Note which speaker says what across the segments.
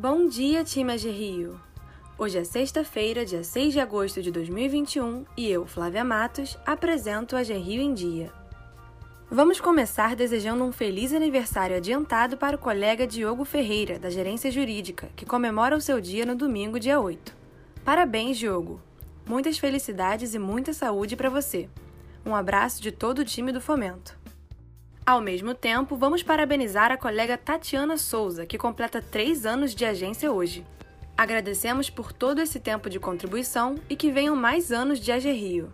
Speaker 1: Bom dia, time AG Rio! Hoje é sexta-feira, dia 6 de agosto de 2021 e eu, Flávia Matos, apresento a Rio em Dia. Vamos começar desejando um feliz aniversário adiantado para o colega Diogo Ferreira, da Gerência Jurídica, que comemora o seu dia no domingo, dia 8. Parabéns, Diogo! Muitas felicidades e muita saúde para você. Um abraço de todo o time do Fomento. Ao mesmo tempo, vamos parabenizar a colega Tatiana Souza, que completa três anos de agência hoje. Agradecemos por todo esse tempo de contribuição e que venham mais anos de AG Rio.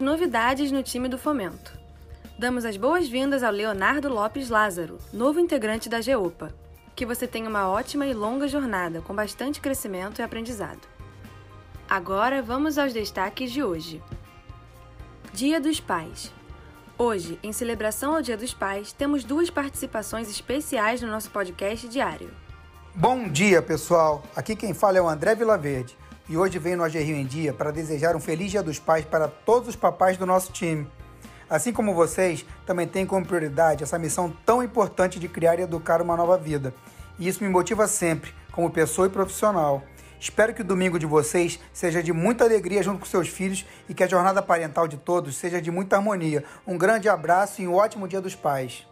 Speaker 1: Novidades no time do Fomento. Damos as boas-vindas ao Leonardo Lopes Lázaro, novo integrante da GEOPA. Que você tenha uma ótima e longa jornada, com bastante crescimento e aprendizado. Agora vamos aos destaques de hoje. Dia dos Pais. Hoje, em celebração ao Dia dos Pais, temos duas participações especiais no nosso podcast diário.
Speaker 2: Bom dia, pessoal! Aqui quem fala é o André Vilaverde e hoje venho no AG Rio em Dia para desejar um feliz Dia dos Pais para todos os papais do nosso time. Assim como vocês, também tenho como prioridade essa missão tão importante de criar e educar uma nova vida. E isso me motiva sempre, como pessoa e profissional. Espero que o domingo de vocês seja de muita alegria junto com seus filhos e que a jornada parental de todos seja de muita harmonia. Um grande abraço e um ótimo Dia dos Pais.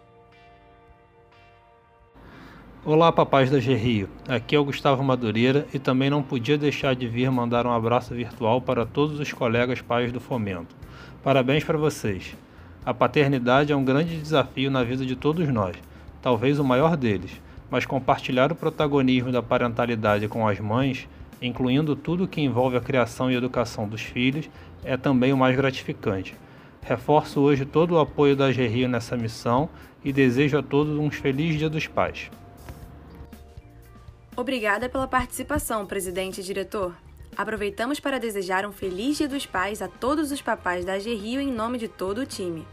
Speaker 3: Olá, papais da Gerrio. Aqui é o Gustavo Madureira e também não podia deixar de vir mandar um abraço virtual para todos os colegas pais do Fomento. Parabéns para vocês. A paternidade é um grande desafio na vida de todos nós, talvez o maior deles mas compartilhar o protagonismo da parentalidade com as mães, incluindo tudo que envolve a criação e educação dos filhos, é também o mais gratificante. Reforço hoje todo o apoio da Gerrio nessa missão e desejo a todos um feliz Dia dos Pais.
Speaker 1: Obrigada pela participação, presidente e diretor. Aproveitamos para desejar um feliz Dia dos Pais a todos os papais da AG Rio em nome de todo o time.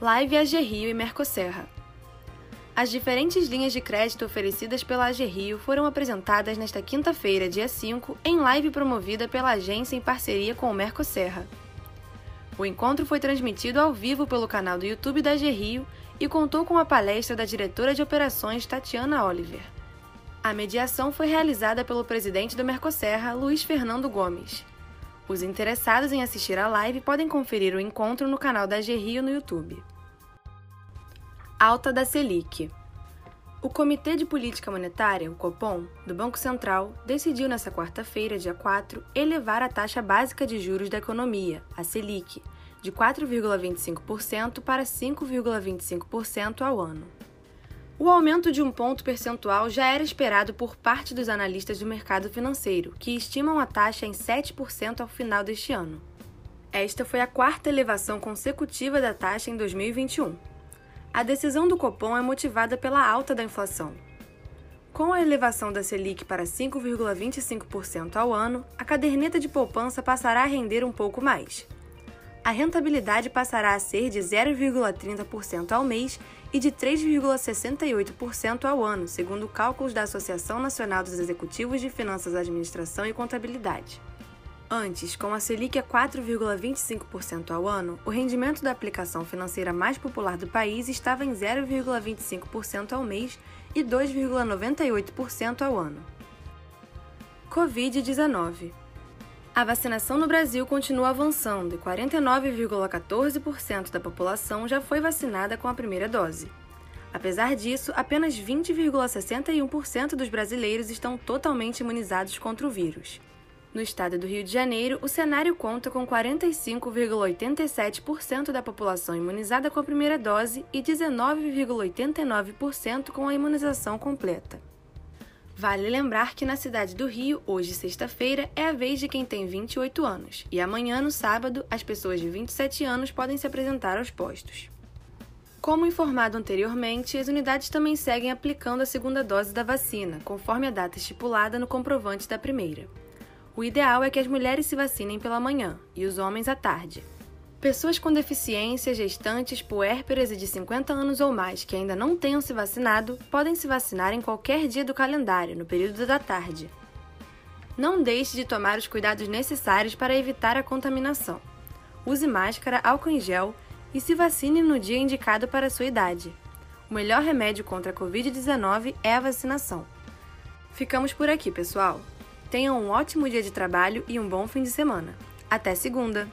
Speaker 1: Live AG Rio e Mercoserra. As diferentes linhas de crédito oferecidas pela AG Rio foram apresentadas nesta quinta-feira, dia 5, em live promovida pela agência em parceria com o Mercoserra. O encontro foi transmitido ao vivo pelo canal do YouTube da AG Rio e contou com a palestra da diretora de operações Tatiana Oliver. A mediação foi realizada pelo presidente do Mercoserra, Luiz Fernando Gomes. Os interessados em assistir à live podem conferir o encontro no canal da AG Rio no YouTube alta da Selic. O Comitê de Política Monetária, o Copom, do Banco Central, decidiu nesta quarta-feira, dia 4, elevar a taxa básica de juros da economia, a Selic, de 4,25% para 5,25% ao ano. O aumento de um ponto percentual já era esperado por parte dos analistas do mercado financeiro, que estimam a taxa em 7% ao final deste ano. Esta foi a quarta elevação consecutiva da taxa em 2021. A decisão do Copom é motivada pela alta da inflação. Com a elevação da Selic para 5,25% ao ano, a caderneta de poupança passará a render um pouco mais. A rentabilidade passará a ser de 0,30% ao mês e de 3,68% ao ano, segundo cálculos da Associação Nacional dos Executivos de Finanças, Administração e Contabilidade. Antes, com a Selic a 4,25% ao ano, o rendimento da aplicação financeira mais popular do país estava em 0,25% ao mês e 2,98% ao ano. Covid-19 A vacinação no Brasil continua avançando e 49,14% da população já foi vacinada com a primeira dose. Apesar disso, apenas 20,61% dos brasileiros estão totalmente imunizados contra o vírus. No estado do Rio de Janeiro, o cenário conta com 45,87% da população imunizada com a primeira dose e 19,89% com a imunização completa. Vale lembrar que na cidade do Rio, hoje sexta-feira, é a vez de quem tem 28 anos, e amanhã, no sábado, as pessoas de 27 anos podem se apresentar aos postos. Como informado anteriormente, as unidades também seguem aplicando a segunda dose da vacina, conforme a data estipulada no comprovante da primeira. O ideal é que as mulheres se vacinem pela manhã e os homens à tarde. Pessoas com deficiência, gestantes, puérperas e de 50 anos ou mais que ainda não tenham se vacinado podem se vacinar em qualquer dia do calendário, no período da tarde. Não deixe de tomar os cuidados necessários para evitar a contaminação. Use máscara, álcool em gel e se vacine no dia indicado para a sua idade. O melhor remédio contra a Covid-19 é a vacinação. Ficamos por aqui, pessoal. Tenham um ótimo dia de trabalho e um bom fim de semana. Até segunda!